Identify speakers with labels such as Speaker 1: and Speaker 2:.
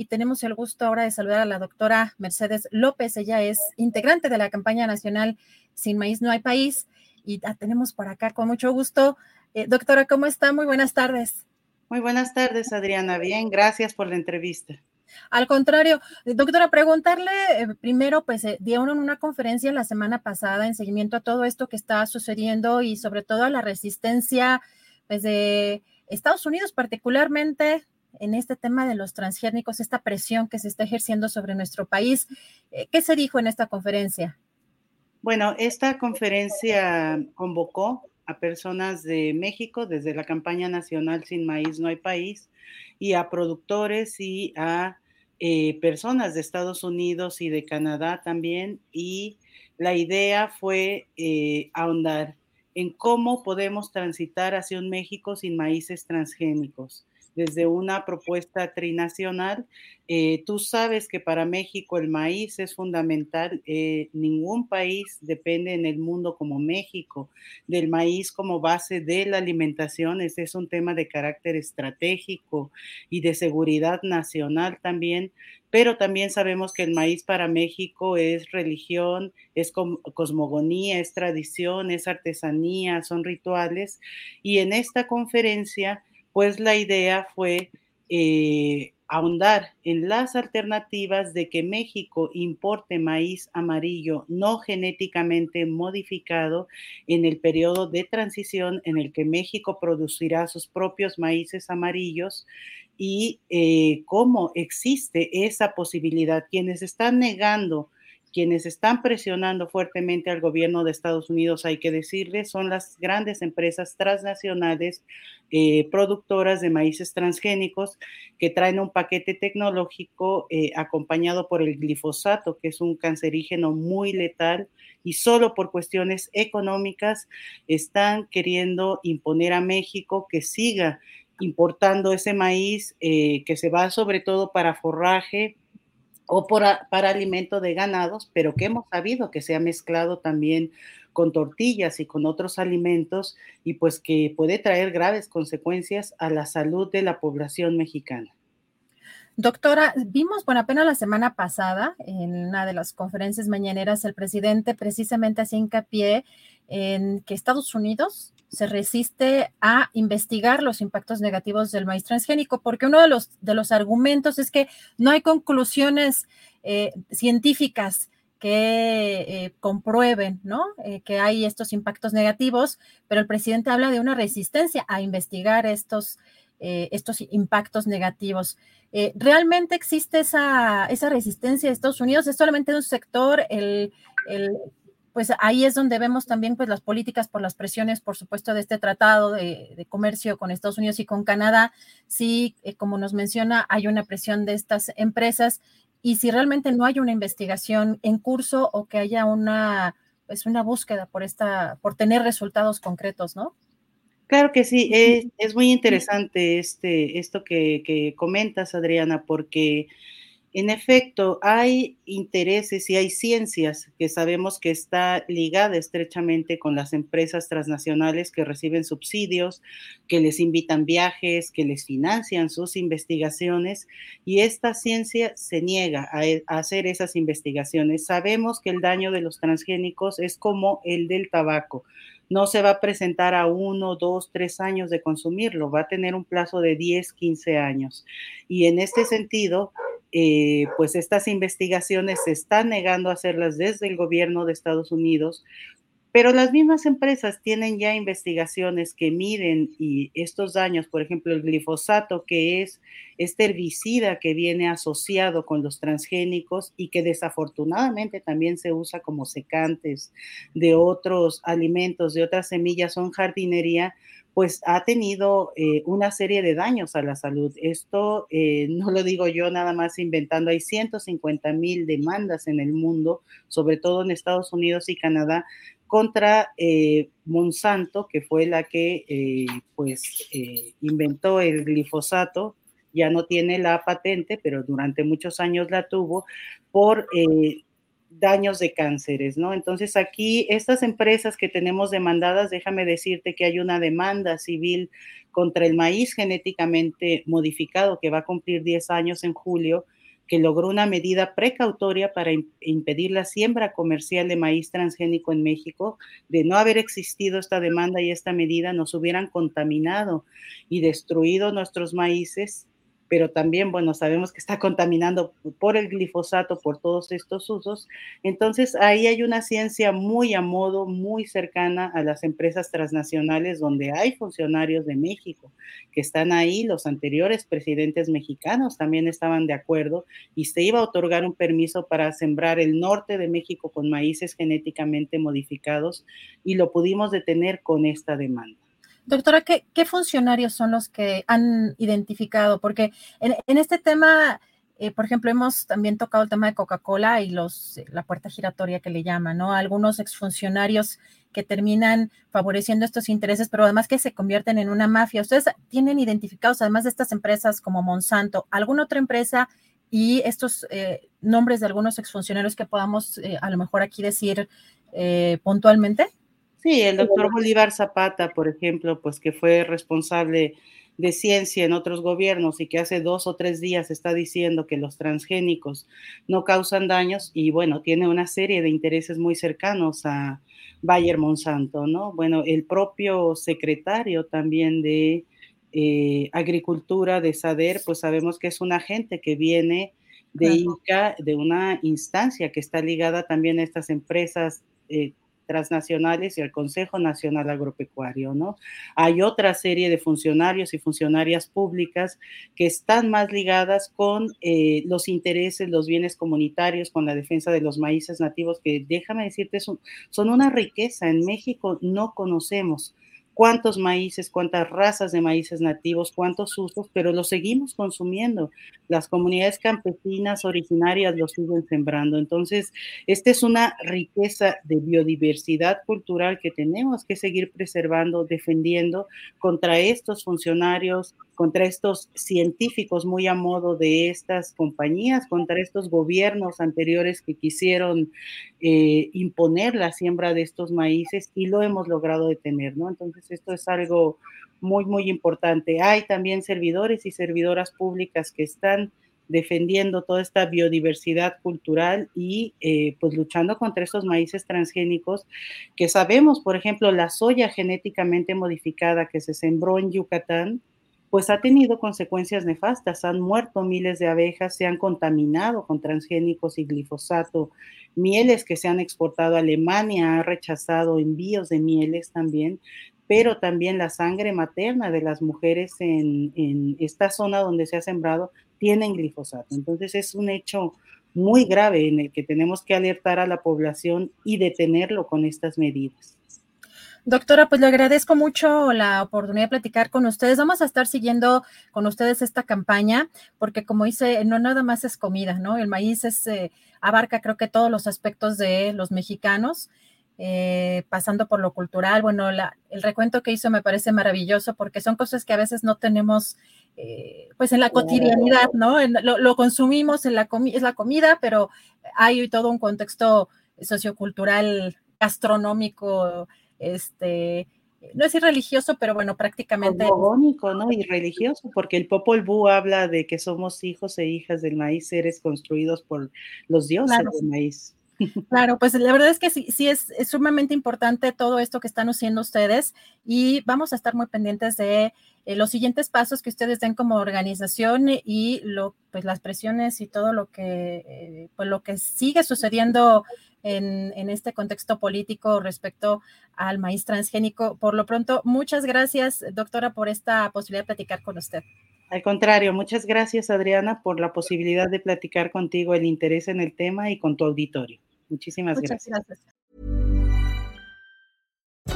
Speaker 1: Y tenemos el gusto ahora de saludar a la doctora Mercedes López. Ella es integrante de la campaña nacional Sin Maíz No hay País y la tenemos por acá con mucho gusto. Eh, doctora, ¿cómo está? Muy buenas tardes.
Speaker 2: Muy buenas tardes, Adriana. Bien, gracias por la entrevista.
Speaker 1: Al contrario, eh, doctora, preguntarle eh, primero, pues dieron una conferencia la semana pasada en seguimiento a todo esto que está sucediendo y sobre todo a la resistencia pues, de Estados Unidos, particularmente en este tema de los transgénicos, esta presión que se está ejerciendo sobre nuestro país. Eh, ¿Qué se dijo en esta conferencia?
Speaker 2: Bueno, esta conferencia convocó a personas de México desde la campaña nacional Sin Maíz No hay País y a productores y a eh, personas de Estados Unidos y de Canadá también. Y la idea fue eh, ahondar en cómo podemos transitar hacia un México sin maíces transgénicos desde una propuesta trinacional. Eh, tú sabes que para México el maíz es fundamental. Eh, ningún país depende en el mundo como México del maíz como base de la alimentación. Ese es un tema de carácter estratégico y de seguridad nacional también. Pero también sabemos que el maíz para México es religión, es cosmogonía, es tradición, es artesanía, son rituales. Y en esta conferencia pues la idea fue eh, ahondar en las alternativas de que México importe maíz amarillo no genéticamente modificado en el periodo de transición en el que México producirá sus propios maíces amarillos y eh, cómo existe esa posibilidad. Quienes están negando quienes están presionando fuertemente al gobierno de Estados Unidos, hay que decirles, son las grandes empresas transnacionales eh, productoras de maíces transgénicos que traen un paquete tecnológico eh, acompañado por el glifosato, que es un cancerígeno muy letal y solo por cuestiones económicas están queriendo imponer a México que siga importando ese maíz eh, que se va sobre todo para forraje, o para alimento de ganados, pero que hemos sabido que se ha mezclado también con tortillas y con otros alimentos y pues que puede traer graves consecuencias a la salud de la población mexicana.
Speaker 1: Doctora, vimos, bueno, apenas la semana pasada, en una de las conferencias mañaneras, el presidente precisamente hacía hincapié en que Estados Unidos se resiste a investigar los impactos negativos del maíz transgénico, porque uno de los, de los argumentos es que no hay conclusiones eh, científicas que eh, comprueben, ¿no? Eh, que hay estos impactos negativos, pero el presidente habla de una resistencia a investigar estos, estos impactos negativos. ¿Realmente existe esa, esa resistencia de Estados Unidos? ¿Es solamente un sector el, el pues ahí es donde vemos también pues las políticas por las presiones, por supuesto, de este tratado de, comercio con Estados Unidos y con Canadá. Sí, eh, como nos menciona, hay una presión de estas empresas y si realmente no hay una investigación en curso o que haya una pues una búsqueda por esta, por tener resultados concretos, ¿no?
Speaker 2: Claro que sí, es, muy interesante este, esto que, que comentas, Adriana, porque En efecto, hay intereses y hay ciencias que sabemos que está ligada estrechamente con las empresas transnacionales que reciben subsidios, que les invitan viajes, que les financian sus investigaciones y esta ciencia se niega a, e, a hacer esas investigaciones. Sabemos que el daño de los transgénicos es como el del tabaco no se va a presentar a uno, dos, tres años de consumirlo, va a tener un plazo de 10, 15 años. Y en este sentido, eh, pues estas investigaciones se están negando a hacerlas desde el gobierno de Estados Unidos, pero las mismas empresas tienen ya investigaciones que miden y estos daños, por ejemplo, el glifosato, que es este herbicida que viene asociado con los transgénicos y que desafortunadamente también se usa como secantes de otros alimentos, de otras semillas en jardinería, pues ha tenido eh, una serie de daños a la salud. Esto eh, no lo digo yo nada más inventando, hay 150 mil demandas en el mundo, sobre todo en Estados Unidos y Canadá, contra eh, Monsanto, que fue la que pues inventó el glifosato, ya no tiene la patente, pero durante muchos años la tuvo por daños de cánceres, ¿no? Entonces aquí estas empresas que tenemos demandadas, déjame decirte que hay una demanda civil contra el maíz genéticamente modificado que va a cumplir 10 años en julio, que logró una medida precautoria para impedir la siembra comercial de maíz transgénico en México. De no haber existido esta demanda y esta medida, nos hubieran contaminado y destruido nuestros maíces pero también, bueno, sabemos que está contaminando por el glifosato, por todos estos usos. Entonces, ahí hay una ciencia muy a modo, muy cercana a las empresas transnacionales, donde hay funcionarios de México que están ahí, los anteriores presidentes mexicanos también estaban de acuerdo y se iba a otorgar un permiso para sembrar el norte de México con maíces genéticamente modificados y lo pudimos detener con esta demanda.
Speaker 1: Doctora, ¿qué, funcionarios son los que han identificado? Porque en, este tema, eh, por ejemplo, hemos también tocado el tema de Coca-Cola y los, eh, la puerta giratoria que le llaman, ¿no? Algunos exfuncionarios que terminan favoreciendo estos intereses, pero además que se convierten en una mafia. ¿Ustedes tienen identificados, además de estas empresas como Monsanto, alguna otra empresa y estos eh, nombres de algunos exfuncionarios que podamos a lo mejor aquí decir puntualmente?
Speaker 2: Sí, el doctor Bolívar Zapata, por ejemplo, pues que fue responsable de ciencia en otros gobiernos y que hace dos o tres días está diciendo que los transgénicos no causan daños y bueno, tiene una serie de intereses muy cercanos a Bayer Monsanto, ¿no? Bueno, el propio secretario también de eh, Agricultura de SADER, pues sabemos que es un agente que viene de INCA, de una instancia que está ligada también a estas empresas eh, transnacionales y al Consejo Nacional Agropecuario, ¿no? Hay otra serie de funcionarios y funcionarias públicas que están más ligadas con eh, los intereses, los bienes comunitarios, con la defensa de los maíces nativos, que déjame decirte, son una riqueza. En México no conocemos cuántos maíces, cuántas razas de maíces nativos, cuántos usos, pero los seguimos consumiendo. Las comunidades campesinas originarias los siguen sembrando. Entonces, esta es una riqueza de biodiversidad cultural que tenemos que seguir preservando, defendiendo contra estos funcionarios, contra estos científicos muy a modo de estas compañías, contra estos gobiernos anteriores que quisieron eh, imponer la siembra de estos maíces y lo hemos logrado detener, ¿no? Entonces, esto es algo muy, muy importante. Hay también servidores y servidoras públicas que están defendiendo toda esta biodiversidad cultural y eh, pues luchando contra estos maíces transgénicos que sabemos, por ejemplo, la soya genéticamente modificada que se sembró en Yucatán, pues ha tenido consecuencias nefastas. Han muerto miles de abejas, se han contaminado con transgénicos y glifosato. Mieles que se han exportado a Alemania ha rechazado envíos de mieles también, pero también la sangre materna de las mujeres en, en esta zona donde se ha sembrado tienen glifosato. Entonces es un hecho muy grave en el que tenemos que alertar a la población y detenerlo con estas medidas.
Speaker 1: Doctora, pues le agradezco mucho la oportunidad de platicar con ustedes. Vamos a estar siguiendo con ustedes esta campaña, porque como dice, no nada más es comida, ¿no? El maíz es, eh, abarca creo que todos los aspectos de los mexicanos. Eh, pasando por lo cultural. Bueno, la, el recuento que hizo me parece maravilloso porque son cosas que a veces no tenemos eh, pues en la cotidianidad, ¿no? lo, consumimos en la es la comida, pero hay todo un contexto sociocultural, gastronómico, este, no es irreligioso, pero bueno, prácticamente.
Speaker 2: Cosmogónico, ¿no? Y religioso, porque el Popol Vuh habla de que somos hijos e hijas del maíz, seres construidos por los dioses del maíz.
Speaker 1: Claro, pues la verdad es que sí, sí es, sumamente importante todo esto que están haciendo ustedes y vamos a estar muy pendientes de eh, los siguientes pasos que ustedes den como organización y lo, pues las presiones y todo lo que, eh, pues lo que sigue sucediendo en, en, este contexto político respecto al maíz transgénico. Por lo pronto, muchas gracias, doctora, por esta posibilidad de platicar con usted.
Speaker 2: Al contrario, muchas gracias, Adriana, por la posibilidad de platicar contigo el interés en el tema y con tu auditorio. Muchísimas Muchas gracias.